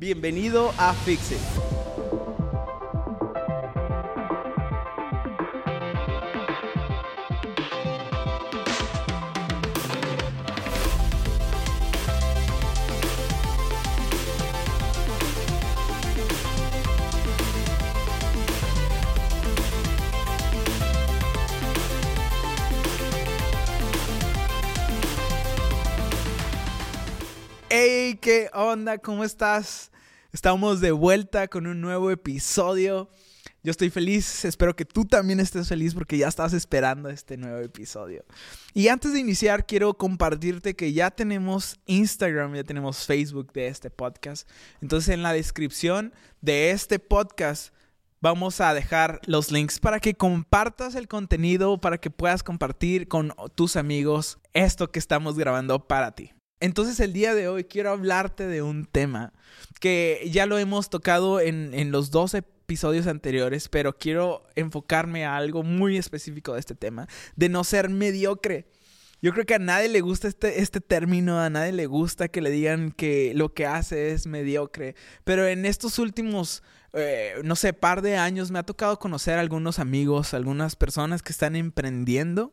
Bienvenido a Fix Hey, ¿qué onda? ¿Cómo estás? Estamos de vuelta con un nuevo episodio. Yo estoy feliz, espero que tú también estés feliz porque ya estás esperando este nuevo episodio. Y antes de iniciar, quiero compartirte que ya tenemos Instagram, ya tenemos Facebook de este podcast. Entonces en la descripción de este podcast vamos a dejar los links para que compartas el contenido, para que puedas compartir con tus amigos esto que estamos grabando para ti. Entonces el día de hoy quiero hablarte de un tema que ya lo hemos tocado en, los dos episodios anteriores, pero quiero enfocarme a algo muy específico de este tema, de no ser mediocre. Yo creo que a nadie le gusta este, este término, a nadie le gusta que le digan que lo que hace es mediocre, pero en estos últimos eh, no sé, par de años me ha tocado conocer a algunos amigos, algunas personas que están emprendiendo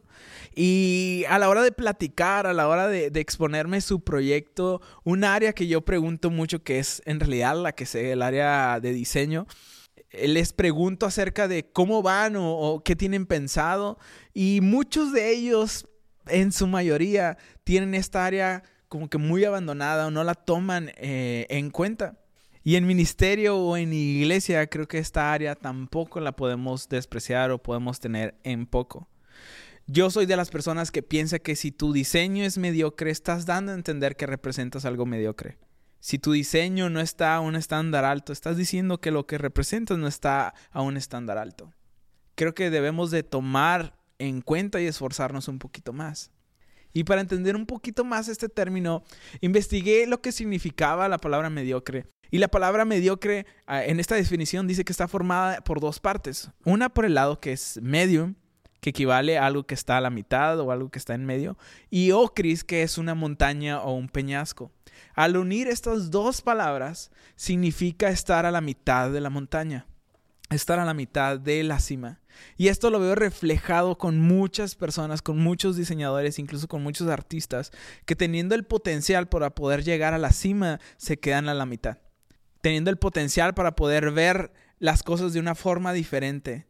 y a la hora de platicar, a la hora de, exponerme su proyecto, un área que yo pregunto mucho que es en realidad la que sé, el área de diseño, eh, les pregunto acerca de cómo van o, qué tienen pensado y muchos de ellos, en su mayoría, tienen esta área como que muy abandonada o no la toman eh, en cuenta. Y en ministerio o en iglesia creo que esta área tampoco la podemos despreciar o podemos tener en poco. Yo soy de las personas que piensa que si tu diseño es mediocre, estás dando a entender que representas algo mediocre. Si tu diseño no está a un estándar alto, estás diciendo que lo que representas no está a un estándar alto. Creo que debemos de tomar en cuenta y esforzarnos un poquito más. Y para entender un poquito más este término, investigué lo que significaba la palabra mediocre y la palabra mediocre ah, en esta definición dice que está formada por dos partes. Una por el lado que es medium, que equivale a algo que está a la mitad o algo que está en medio, y ocris, que es una montaña o un peñasco. Al unir estas dos palabras, significa estar a la mitad de la montaña, estar a la mitad de la cima. Y esto lo veo reflejado con muchas personas, con muchos diseñadores, incluso con muchos artistas, que teniendo el potencial para poder llegar a la cima, se quedan a la mitad teniendo el potencial para poder ver las cosas de una forma diferente,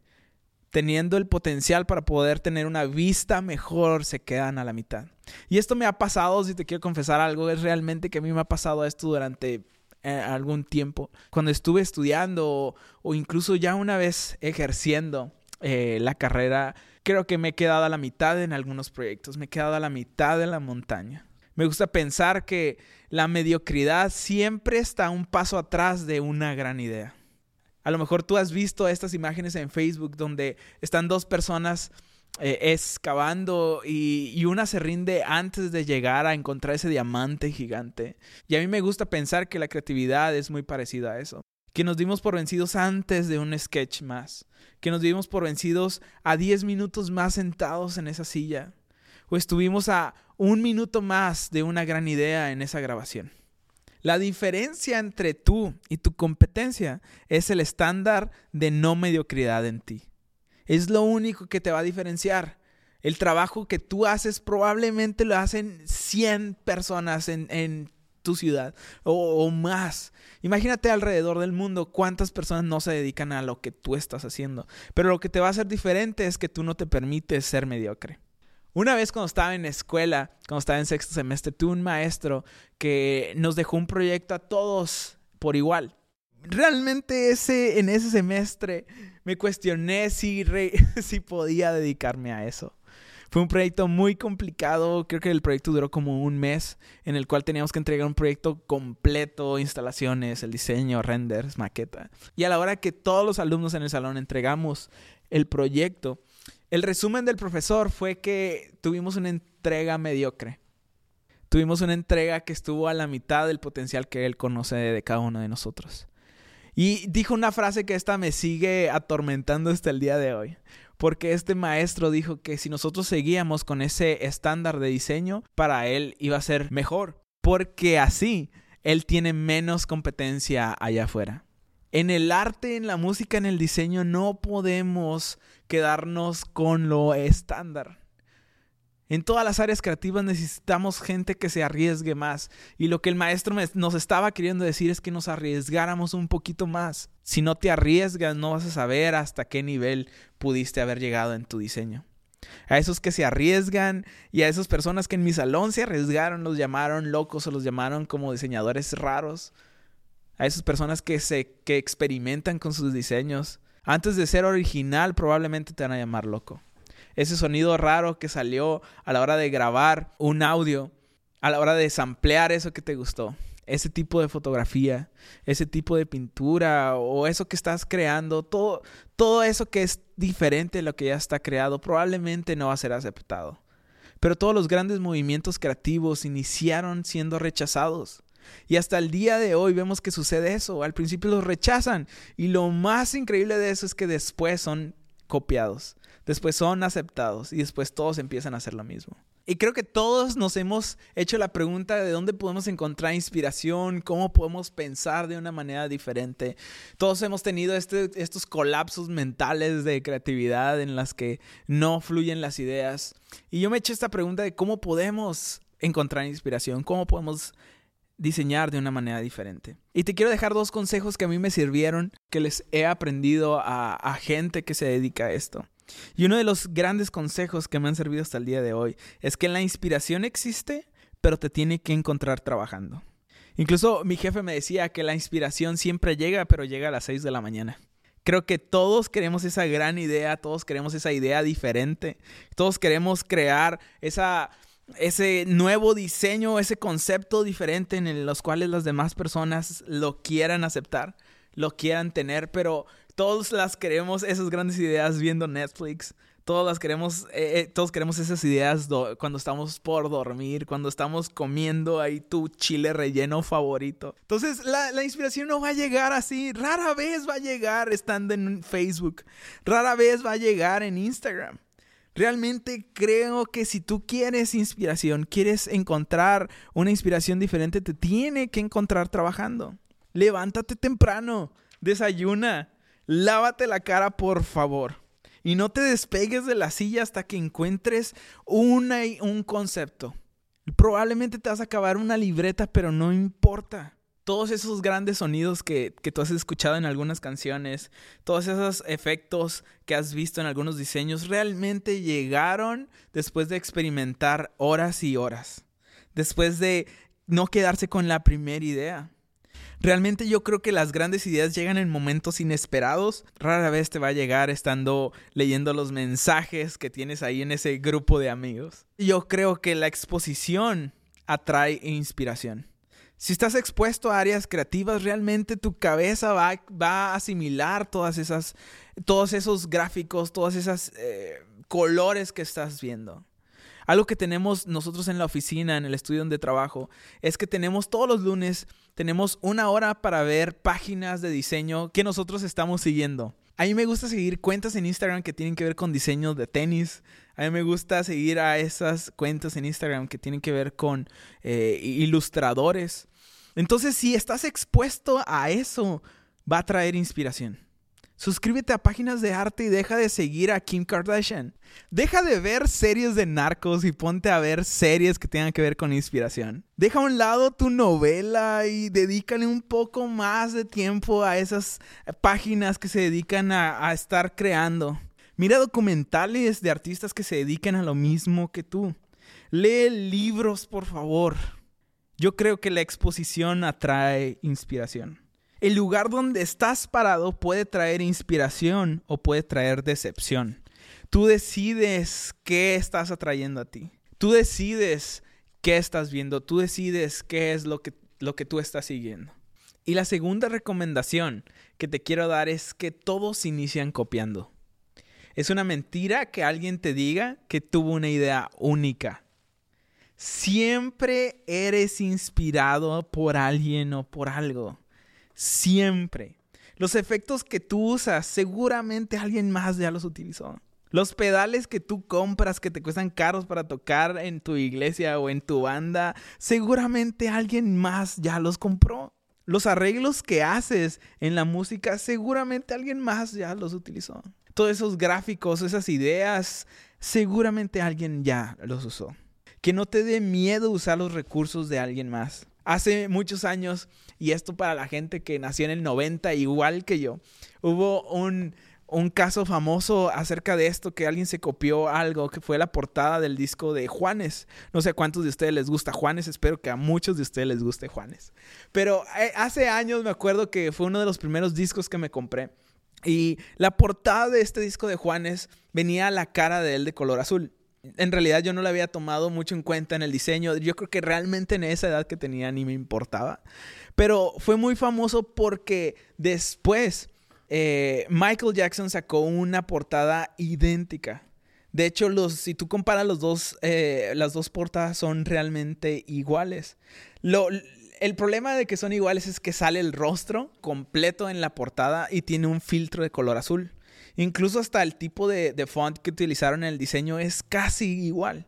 teniendo el potencial para poder tener una vista mejor, se quedan a la mitad. Y esto me ha pasado, si te quiero confesar algo, es realmente que a mí me ha pasado esto durante eh, algún tiempo. Cuando estuve estudiando o, incluso ya una vez ejerciendo eh, la carrera, creo que me he quedado a la mitad en algunos proyectos, me he quedado a la mitad de la montaña. Me gusta pensar que la mediocridad siempre está un paso atrás de una gran idea. A lo mejor tú has visto estas imágenes en Facebook donde están dos personas eh, excavando y, y, una se rinde antes de llegar a encontrar ese diamante gigante. Y a mí me gusta pensar que la creatividad es muy parecida a eso. Que nos dimos por vencidos antes de un sketch más. Que nos dimos por vencidos a 10 minutos más sentados en esa silla. O estuvimos a un minuto más de una gran idea en esa grabación. La diferencia entre tú y tu competencia es el estándar de no mediocridad en ti. Es lo único que te va a diferenciar. El trabajo que tú haces probablemente lo hacen 100 personas en, tu ciudad o, o, más. Imagínate alrededor del mundo cuántas personas no se dedican a lo que tú estás haciendo. Pero lo que te va a hacer diferente es que tú no te permites ser mediocre. Una vez cuando estaba en escuela, cuando estaba en sexto semestre, tuve un maestro que nos dejó un proyecto a todos por igual. Realmente ese, en ese semestre me cuestioné si, si podía dedicarme a eso. Fue un proyecto muy complicado, creo que el proyecto duró como un mes, en el cual teníamos que entregar un proyecto completo, instalaciones, el diseño, renders, maqueta. Y a la hora que todos los alumnos en el salón entregamos el proyecto, el resumen del profesor fue que tuvimos una entrega mediocre. Tuvimos una entrega que estuvo a la mitad del potencial que él conoce de cada uno de nosotros. Y dijo una frase que esta me sigue atormentando hasta el día de hoy. Porque este maestro dijo que si nosotros seguíamos con ese estándar de diseño, para él iba a ser mejor. Porque así él tiene menos competencia allá afuera. En el arte, en la música, en el diseño, no podemos quedarnos con lo estándar. En todas las áreas creativas necesitamos gente que se arriesgue más. Y lo que el maestro nos estaba queriendo decir es que nos arriesgáramos un poquito más. Si no te arriesgas, no vas a saber hasta qué nivel pudiste haber llegado en tu diseño. A esos que se arriesgan y a esas personas que en mi salón se arriesgaron, los llamaron locos o los llamaron como diseñadores raros. A esas personas que se que experimentan con sus diseños. Antes de ser original, probablemente te van a llamar loco ese sonido raro que salió a la hora de grabar un audio, a la hora de samplear eso que te gustó, ese tipo de fotografía, ese tipo de pintura o eso que estás creando, todo, todo eso que es diferente de lo que ya está creado, probablemente no va a ser aceptado. Pero todos los grandes movimientos creativos iniciaron siendo rechazados. Y hasta el día de hoy vemos que sucede eso. Al principio los rechazan. Y lo más increíble de eso es que después son copiados después son aceptados y después todos empiezan a hacer lo mismo. Y creo que todos nos hemos hecho la pregunta de dónde podemos encontrar inspiración, cómo podemos pensar de una manera diferente. Todos hemos tenido este, estos colapsos mentales de creatividad en las que no fluyen las ideas. Y yo me eché esta pregunta de cómo podemos encontrar inspiración, cómo podemos diseñar de una manera diferente. Y te quiero dejar dos consejos que a mí me sirvieron, que les he aprendido a, a gente que se dedica a esto. Y uno de los grandes consejos que me han servido hasta el día de hoy es que la inspiración existe, pero te tiene que encontrar trabajando. Incluso mi jefe me decía que la inspiración siempre llega, pero llega a las 6 de la mañana. Creo que todos queremos esa gran idea, todos queremos esa idea diferente, todos queremos crear esa, ese nuevo diseño, ese concepto diferente en los cuales las demás personas lo quieran aceptar, lo quieran tener, pero todos las queremos, esas grandes ideas viendo Netflix. Todos las queremos, eh, eh, todos queremos esas ideas cuando estamos por dormir, cuando estamos comiendo ahí tu chile relleno favorito. Entonces la, la inspiración no va a llegar así, rara vez va a llegar estando en Facebook, rara vez va a llegar en Instagram. Realmente creo que si tú quieres inspiración, quieres encontrar una inspiración diferente, te tiene que encontrar trabajando. Levántate temprano, desayuna, lávate la cara por favor. Y no te despegues de la silla hasta que encuentres una, un concepto. Probablemente te vas a acabar una libreta, pero no importa. Todos esos grandes sonidos que, que tú has escuchado en algunas canciones, todos esos efectos que has visto en algunos diseños, realmente llegaron después de experimentar horas y horas. Después de no quedarse con la primera idea. Realmente yo creo que las grandes ideas llegan en momentos inesperados. Rara vez te va a llegar estando leyendo los mensajes que tienes ahí en ese grupo de amigos. Yo creo que la exposición atrae inspiración. Si estás expuesto a áreas creativas, realmente tu cabeza va, va a asimilar todas esas, todos esos gráficos, todos esos eh, colores que estás viendo. Algo que tenemos nosotros en la oficina, en el estudio donde trabajo, es que tenemos todos los lunes, tenemos una hora para ver páginas de diseño que nosotros estamos siguiendo. A mí me gusta seguir cuentas en Instagram que tienen que ver con diseños de tenis. A mí me gusta seguir a esas cuentas en Instagram que tienen que ver con eh, ilustradores. Entonces, si estás expuesto a eso, va a traer inspiración. Suscríbete a páginas de arte y deja de seguir a Kim Kardashian. Deja de ver series de narcos y ponte a ver series que tengan que ver con inspiración. Deja a un lado tu novela y dedícale un poco más de tiempo a esas páginas que se dedican a, a estar creando. Mira documentales de artistas que se dedican a lo mismo que tú. Lee libros, por favor. Yo creo que la exposición atrae inspiración. El lugar donde estás parado puede traer inspiración o puede traer decepción. Tú decides qué estás atrayendo a ti. Tú decides qué estás viendo. Tú decides qué es lo que, lo que tú estás siguiendo. Y la segunda recomendación que te quiero dar es que todos inician copiando. Es una mentira que alguien te diga que tuvo una idea única. Siempre eres inspirado por alguien o por algo. Siempre. Los efectos que tú usas, seguramente alguien más ya los utilizó. Los pedales que tú compras que te cuestan caros para tocar en tu iglesia o en tu banda, seguramente alguien más ya los compró. Los arreglos que haces en la música, seguramente alguien más ya los utilizó. Todos esos gráficos, esas ideas, seguramente alguien ya los usó. Que no te dé miedo usar los recursos de alguien más. Hace muchos años, y esto para la gente que nació en el 90 igual que yo, hubo un, un caso famoso acerca de esto, que alguien se copió algo, que fue la portada del disco de Juanes. No sé a cuántos de ustedes les gusta Juanes, espero que a muchos de ustedes les guste Juanes. Pero eh, hace años me acuerdo que fue uno de los primeros discos que me compré. Y la portada de este disco de Juanes venía la cara de él de color azul. En realidad yo no lo había tomado mucho en cuenta en el diseño. Yo creo que realmente en esa edad que tenía ni me importaba. Pero fue muy famoso porque después eh, Michael Jackson sacó una portada idéntica. De hecho, los, si tú comparas los dos, eh, las dos portadas son realmente iguales. el problema de que son iguales es que sale el rostro completo en la portada y tiene un filtro de color azul. Incluso hasta el tipo de, font que utilizaron en el diseño es casi igual.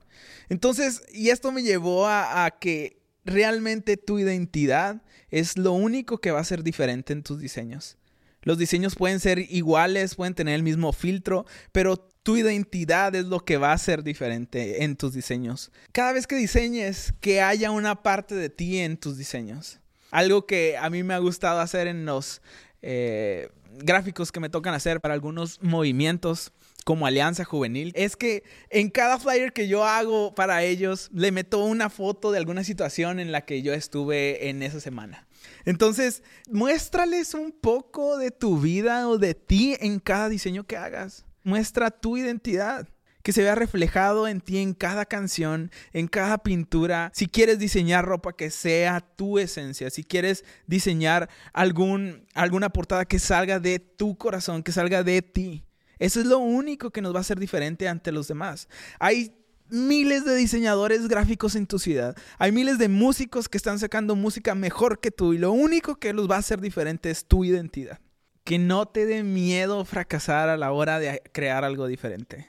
Entonces, y esto me llevó a que realmente tu identidad es lo único que va a ser diferente en tus diseños. Los diseños pueden ser iguales, pueden tener el mismo filtro, pero tu identidad es lo que va a ser diferente en tus diseños. Cada vez que diseñes, que haya una parte de ti en tus diseños. Algo que a mí me ha gustado hacer en los eh, gráficos que me tocan hacer para algunos movimientos como Alianza Juvenil es que en cada flyer que yo hago para ellos le meto una foto de alguna situación en la que yo estuve en esa semana. Entonces, muéstrales un poco de tu vida o de ti en cada diseño que hagas. Muestra tu identidad que se vea reflejado en ti en cada canción, en cada pintura. Si quieres diseñar ropa que sea tu esencia, si quieres diseñar algún, alguna portada que salga de tu corazón, que salga de ti. Eso es lo único que nos va a hacer diferente ante los demás. Hay miles de diseñadores gráficos en tu ciudad. Hay miles de músicos que están sacando música mejor que tú y lo único que los va a hacer diferente es tu identidad. Que no te dé miedo fracasar a la hora de crear algo diferente.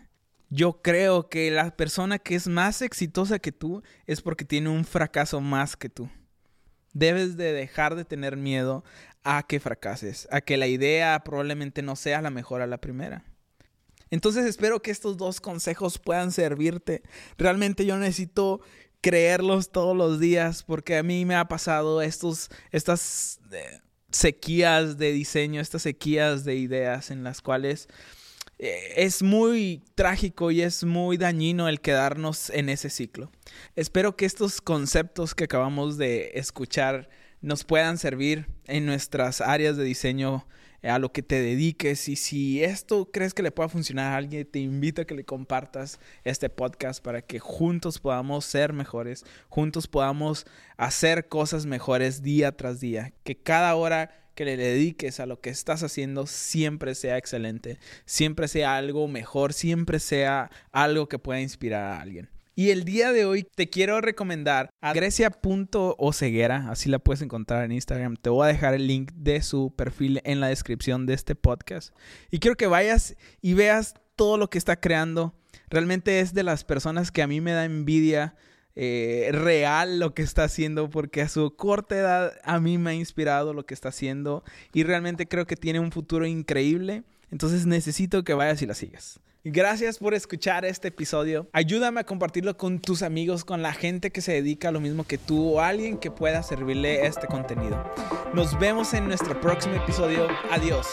Yo creo que la persona que es más exitosa que tú es porque tiene un fracaso más que tú. Debes de dejar de tener miedo a que fracases, a que la idea probablemente no sea la mejor a la primera. Entonces espero que estos dos consejos puedan servirte. Realmente yo necesito creerlos todos los días porque a mí me ha pasado estos, estas eh, sequías de diseño, estas sequías de ideas en las cuales es muy trágico y es muy dañino el quedarnos en ese ciclo. Espero que estos conceptos que acabamos de escuchar nos puedan servir en nuestras áreas de diseño a lo que te dediques y si esto crees que le pueda funcionar a alguien, te invito a que le compartas este podcast para que juntos podamos ser mejores, juntos podamos hacer cosas mejores día tras día, que cada hora que le dediques a lo que estás haciendo siempre sea excelente, siempre sea algo mejor, siempre sea algo que pueda inspirar a alguien. Y el día de hoy te quiero recomendar a grecia.oceguera, así la puedes encontrar en Instagram. Te voy a dejar el link de su perfil en la descripción de este podcast. Y quiero que vayas y veas todo lo que está creando. Realmente es de las personas que a mí me da envidia eh, real lo que está haciendo porque a su corta edad a mí me ha inspirado lo que está haciendo y realmente creo que tiene un futuro increíble. Entonces necesito que vayas y la sigas. Gracias por escuchar este episodio. Ayúdame a compartirlo con tus amigos, con la gente que se dedica a lo mismo que tú o alguien que pueda servirle este contenido. Nos vemos en nuestro próximo episodio. Adiós.